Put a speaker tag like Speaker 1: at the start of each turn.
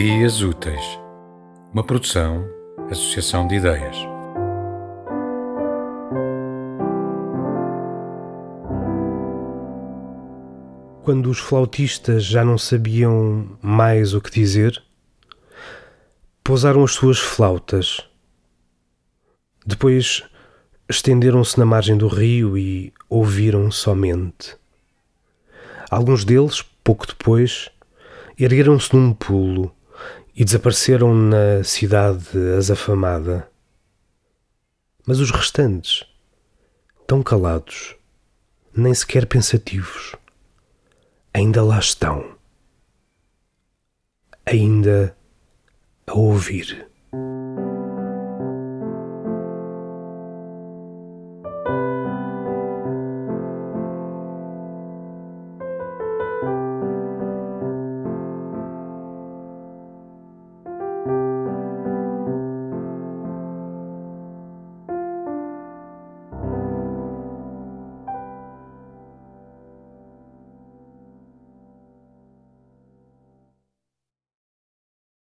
Speaker 1: Ideias Úteis, uma produção, associação de ideias.
Speaker 2: Quando os flautistas já não sabiam mais o que dizer, pousaram as suas flautas. Depois estenderam-se na margem do rio e ouviram somente. Alguns deles, pouco depois, ergueram-se num pulo e desapareceram na cidade azafamada. Mas os restantes, tão calados, nem sequer pensativos, ainda lá estão, ainda a ouvir.